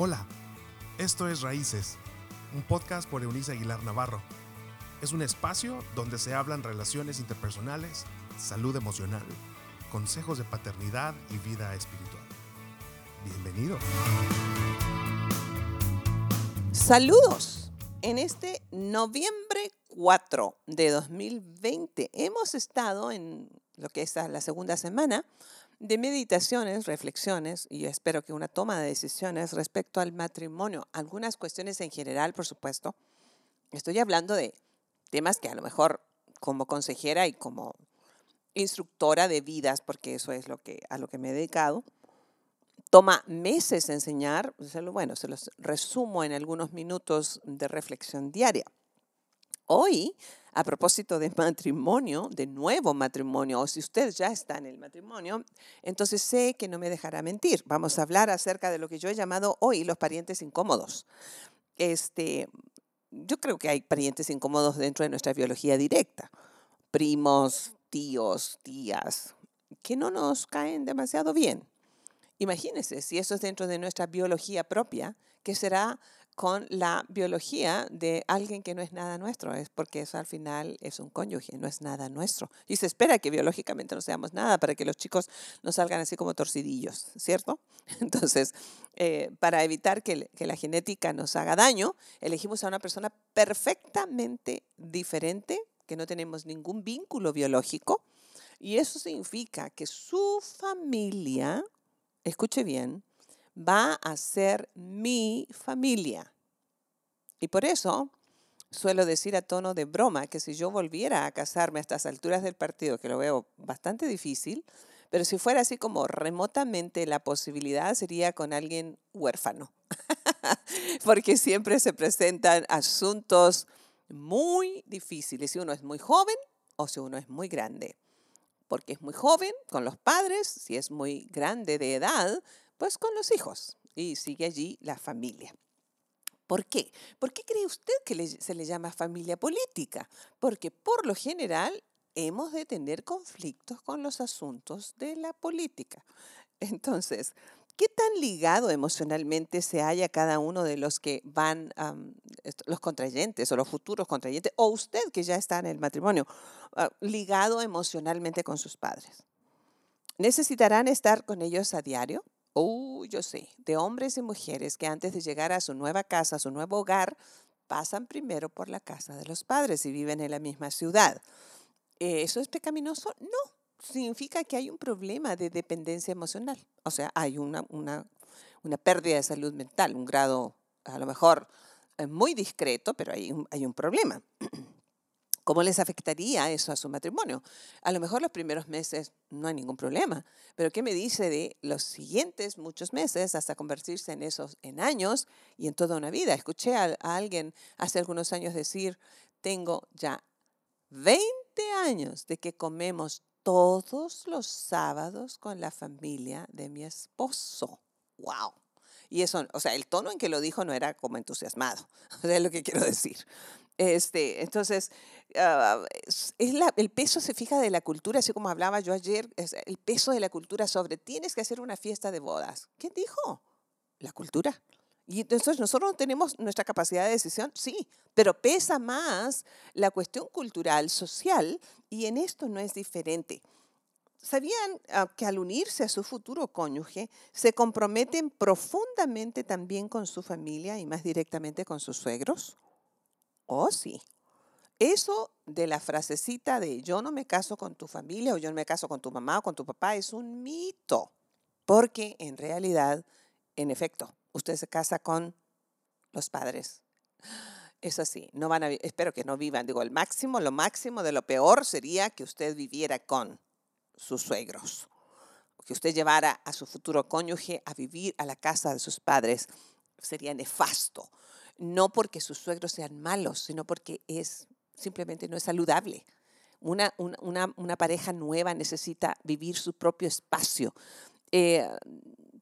Hola, esto es Raíces, un podcast por Eunice Aguilar Navarro. Es un espacio donde se hablan relaciones interpersonales, salud emocional, consejos de paternidad y vida espiritual. Bienvenido. Saludos. En este noviembre 4 de 2020 hemos estado en lo que es la segunda semana de meditaciones, reflexiones y espero que una toma de decisiones respecto al matrimonio. Algunas cuestiones en general, por supuesto. Estoy hablando de temas que a lo mejor como consejera y como instructora de vidas, porque eso es lo que, a lo que me he dedicado, toma meses enseñar, bueno, se los resumo en algunos minutos de reflexión diaria. Hoy, a propósito de matrimonio, de nuevo matrimonio, o si usted ya está en el matrimonio, entonces sé que no me dejará mentir. Vamos a hablar acerca de lo que yo he llamado hoy los parientes incómodos. Este, yo creo que hay parientes incómodos dentro de nuestra biología directa, primos, tíos, tías, que no nos caen demasiado bien. Imagínese si eso es dentro de nuestra biología propia, ¿qué será con la biología de alguien que no es nada nuestro, es porque eso al final es un cónyuge, no es nada nuestro. Y se espera que biológicamente no seamos nada para que los chicos no salgan así como torcidillos, ¿cierto? Entonces, eh, para evitar que, que la genética nos haga daño, elegimos a una persona perfectamente diferente, que no tenemos ningún vínculo biológico, y eso significa que su familia, escuche bien, va a ser mi familia. Y por eso suelo decir a tono de broma que si yo volviera a casarme a estas alturas del partido, que lo veo bastante difícil, pero si fuera así como remotamente la posibilidad sería con alguien huérfano, porque siempre se presentan asuntos muy difíciles si uno es muy joven o si uno es muy grande. Porque es muy joven con los padres, si es muy grande de edad, pues con los hijos y sigue allí la familia. ¿Por qué? ¿Por qué cree usted que se le llama familia política? Porque por lo general hemos de tener conflictos con los asuntos de la política. Entonces, ¿qué tan ligado emocionalmente se halla cada uno de los que van, los contrayentes o los futuros contrayentes, o usted que ya está en el matrimonio, ah, ligado emocionalmente con sus padres? ¿Necesitarán estar con ellos a diario? Oh, yo sé, de hombres y mujeres que antes de llegar a su nueva casa, a su nuevo hogar, pasan primero por la casa de los padres y viven en la misma ciudad. ¿Eso es pecaminoso? No, significa que hay un problema de dependencia emocional. O sea, hay una, una, una pérdida de salud mental, un grado a lo mejor eh, muy discreto, pero hay un, hay un problema. ¿Cómo les afectaría eso a su matrimonio? A lo mejor los primeros meses no hay ningún problema, pero ¿qué me dice de los siguientes muchos meses hasta convertirse en esos en años y en toda una vida? Escuché a, alguien hace algunos años decir, tengo ya 20 años de que comemos todos los sábados con la familia de mi esposo. ¡Wow! Y eso, o sea, el tono en que lo dijo no era como entusiasmado, es lo que quiero decir. Este, entonces, ah, es el peso se fija de la cultura, así como hablaba yo ayer, el peso de la cultura sobre tienes que hacer una fiesta de bodas. ¿Quién dijo? La cultura. Y entonces nosotros tenemos nuestra capacidad de decisión, sí, pero pesa más la cuestión cultural, social, y en esto no es diferente. ¿Sabían ah, que al unirse a su futuro cónyuge se comprometen profundamente también con su familia y más directamente con sus suegros? Oh, sí. Eso de la frasecita de yo no me caso con tu familia o yo no me caso con tu mamá o con tu papá es un mito. Porque en realidad, en efecto, usted se casa con los padres. Es así, no van a, espero que no vivan. Digo, el máximo, lo máximo de lo peor sería que usted viviera con sus suegros. Que usted llevara a su futuro cónyuge a vivir a la casa de sus padres. Sería nefasto no porque sus suegros sean malos, sino porque es simplemente no es saludable. Una, una, pareja nueva necesita vivir su propio espacio, eh,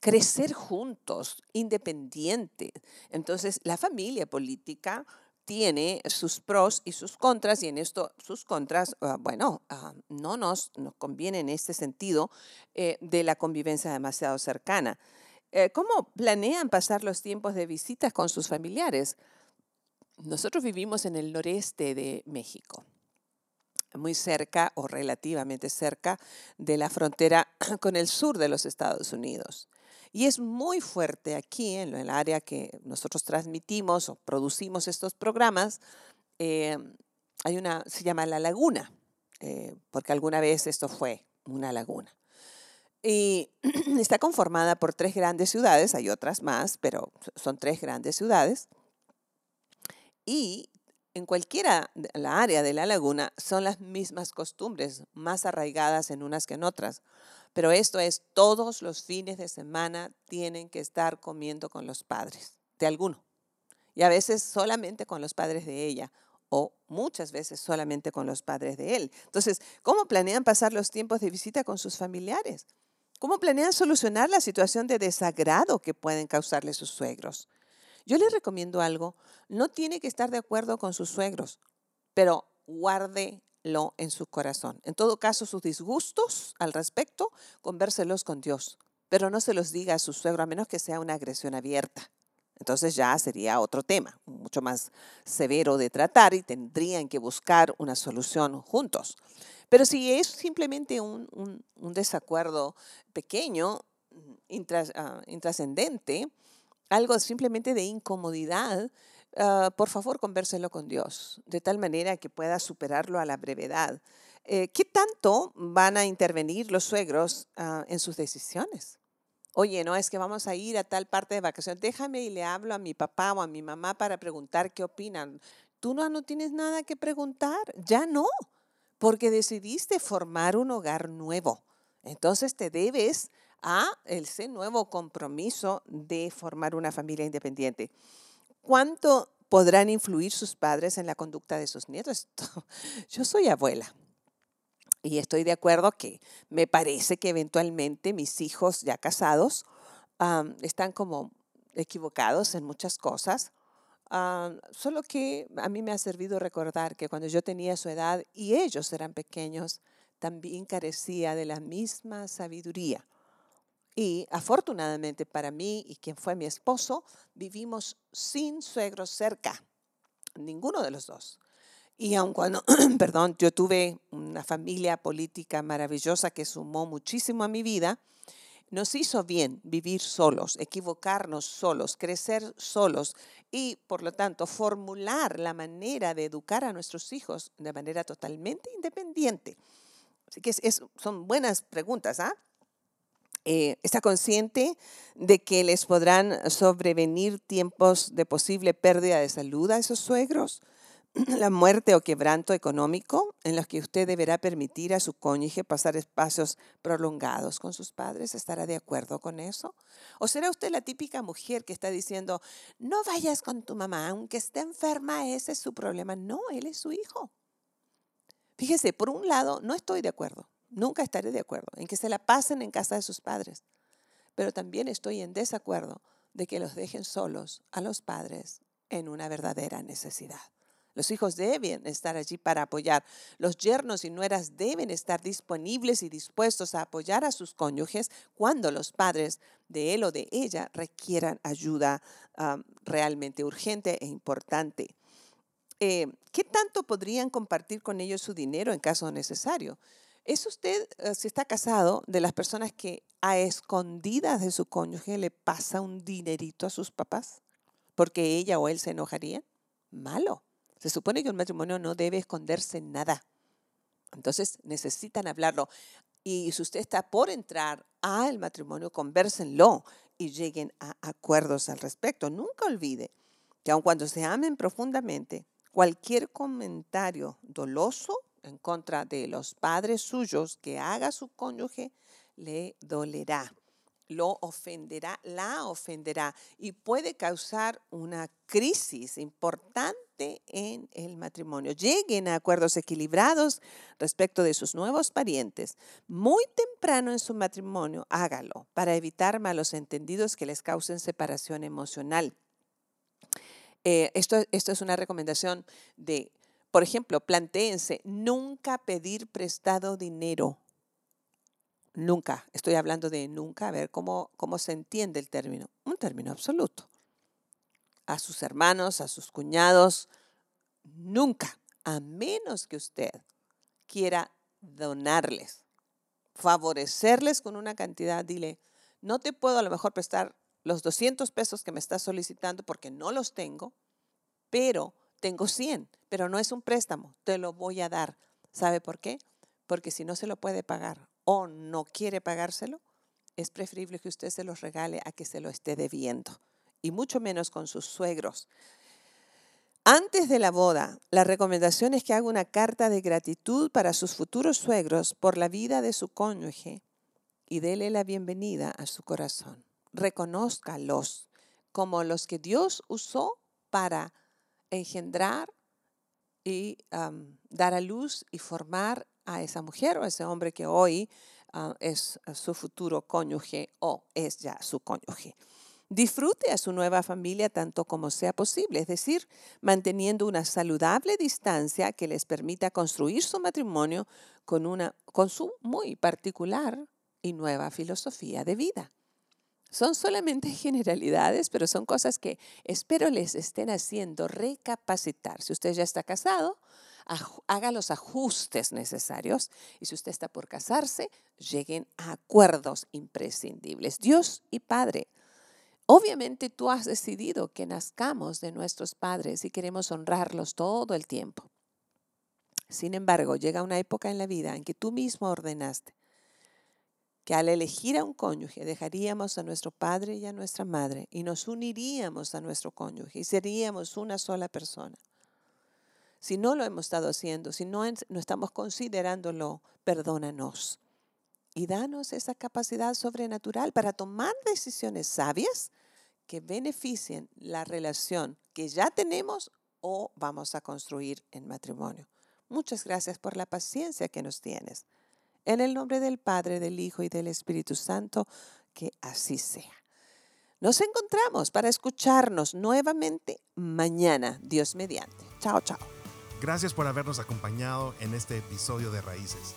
crecer juntos, independiente. Entonces, la familia política tiene sus pros y sus contras, y en esto sus contras, ah, bueno, ah, no nos, nos conviene en este sentido eh, de la convivencia demasiado cercana. Eh, ¿Cómo planean pasar los tiempos de visitas con sus familiares? Nosotros vivimos en el noreste de México, muy cerca o relativamente cerca de la frontera con el sur de los Estados Unidos. Y es muy fuerte aquí, en el área que nosotros transmitimos o producimos estos programas, eh, hay una, se llama La Laguna, eh, porque alguna vez esto fue una laguna. Y está conformada por tres grandes ciudades, hay otras más, pero son tres grandes ciudades. Y en cualquiera la área de la laguna son las mismas costumbres, más arraigadas en unas que en otras. Pero esto es, todos los fines de semana tienen que estar comiendo con los padres de alguno. Y a veces solamente con los padres de ella o muchas veces solamente con los padres de él. Entonces, ¿cómo planean pasar los tiempos de visita con sus familiares? ¿Cómo planean solucionar la situación de desagrado que pueden causarle sus suegros? Yo les recomiendo algo, no tiene que estar de acuerdo con sus suegros, pero guárdelo en su corazón. En todo caso, sus disgustos al respecto, convérselos con Dios, pero no se los diga a su suegro a menos que sea una agresión abierta. Entonces ya sería otro tema, mucho más severo de tratar y tendrían que buscar una solución juntos. Pero si es simplemente un, desacuerdo pequeño, ah, intrascendente, algo simplemente de incomodidad, ah, por favor convérselo con Dios, de tal manera que pueda superarlo a la brevedad. Eh, ¿Qué tanto van a intervenir los suegros ah, en sus decisiones? oye, no es que vamos a ir a tal parte de vacaciones, déjame y le hablo a mi papá o a mi mamá para preguntar qué opinan. Tú no, no tienes nada que preguntar, ya no, porque decidiste formar un hogar nuevo. Entonces te debes a ese nuevo compromiso de formar una familia independiente. ¿Cuánto podrán influir sus padres en la conducta de sus nietos? Yo soy abuela y estoy de acuerdo que me parece que eventualmente mis hijos ya casados están como equivocados en muchas cosas. Solo que a mí me ha servido recordar que cuando yo tenía su edad y ellos eran pequeños, también carecía de la misma sabiduría. Y afortunadamente para mí y quien fue mi esposo, vivimos sin suegros cerca, ninguno de los dos. Y aun cuando, perdón, yo tuve una familia política maravillosa que sumó muchísimo a mi vida, nos hizo bien vivir solos, equivocarnos solos, crecer solos y, por lo tanto, formular la manera de educar a nuestros hijos de manera totalmente independiente. Así que son buenas preguntas. ¿ah? Eh, ¿Está consciente de que les podrán sobrevenir tiempos de posible pérdida de salud a esos suegros? la muerte o quebranto económico en los que usted deberá permitir a su cónyuge pasar espacios prolongados con sus padres? ¿Estará de acuerdo con eso? ¿O será usted la típica mujer que está diciendo, no vayas con tu mamá, aunque esté enferma, ese es su problema? No, él es su hijo. Fíjese, por un lado, no estoy de acuerdo, nunca estaré de acuerdo en que se la pasen en casa de sus padres, pero también estoy en desacuerdo de que los dejen solos a los padres en una verdadera necesidad. Los hijos deben estar allí para apoyar. Los yernos y nueras deben estar disponibles y dispuestos a apoyar a sus cónyuges cuando los padres de él o de ella requieran ayuda realmente urgente e importante. Eh, ¿Qué tanto podrían compartir con ellos su dinero en caso necesario? ¿Es usted, eh, si está casado, de las personas que a escondidas de su cónyuge le pasa un dinerito a sus papás? Porque ella o él se enojarían. Malo. Se supone que un matrimonio no debe esconderse nada. Entonces necesitan hablarlo. Y si usted está por entrar al matrimonio, conversenlo y lleguen a acuerdos al respecto. Nunca olvide que aun cuando se amen profundamente, cualquier comentario doloso en contra de los padres suyos que haga su cónyuge le dolerá lo ofenderá, la ofenderá y puede causar una crisis importante en el matrimonio. Lleguen a acuerdos equilibrados respecto de sus nuevos parientes. Muy temprano en su matrimonio, hágalo para evitar malos entendidos que les causen separación emocional. Eh, esto, esto es una recomendación de, por ejemplo, plantéense nunca pedir prestado dinero nunca, estoy hablando de nunca, a ver cómo, cómo se entiende el término, un término absoluto. A sus hermanos, a sus cuñados, nunca, a menos que usted quiera donarles, favorecerles con una cantidad, dile, no te puedo a lo mejor prestar los 200 pesos que me estás solicitando porque no los tengo, pero tengo 100, pero no es un préstamo, te lo voy a dar. ¿Sabe por qué? Porque si no se lo puede pagar o no quiere pagárselo, es preferible que usted se los regale a que se lo esté debiendo, y mucho menos con sus suegros. Antes de la boda, la recomendación es que haga una carta de gratitud para sus futuros suegros por la vida de su cónyuge y dele la bienvenida a su corazón. Reconózcalos como los que Dios usó para engendrar y dar a luz y formar a esa mujer o a ese hombre que hoy ah, es su futuro cónyuge o es ya su cónyuge. Disfrute a su nueva familia tanto como sea posible, es decir, manteniendo una saludable distancia que les permita construir su matrimonio con, una, con su muy particular y nueva filosofía de vida. Son solamente generalidades, pero son cosas que espero les estén haciendo recapacitar. Si usted ya está casado, haga los ajustes necesarios y si usted está por casarse, lleguen a acuerdos imprescindibles. Dios y Padre Obviamente tú has decidido que nazcamos de nuestros padres y queremos honrarlos todo el tiempo. Sin embargo, llega una época en la vida en que tú mismo ordenaste que al elegir a un cónyuge dejaríamos a nuestro padre y a nuestra madre y nos uniríamos a nuestro cónyuge y seríamos una sola persona. Si no lo hemos estado haciendo, si no, no estamos considerándolo, perdónanos y danos esa capacidad sobrenatural para tomar decisiones sabias que beneficien la relación que ya tenemos o vamos a construir en matrimonio. Muchas gracias por la paciencia que nos tienes. En el nombre del Padre, del Hijo y del Espíritu Santo, que así sea. Nos encontramos para escucharnos nuevamente mañana, Dios mediante. Chao, chao. Gracias por habernos acompañado en este episodio de Raíces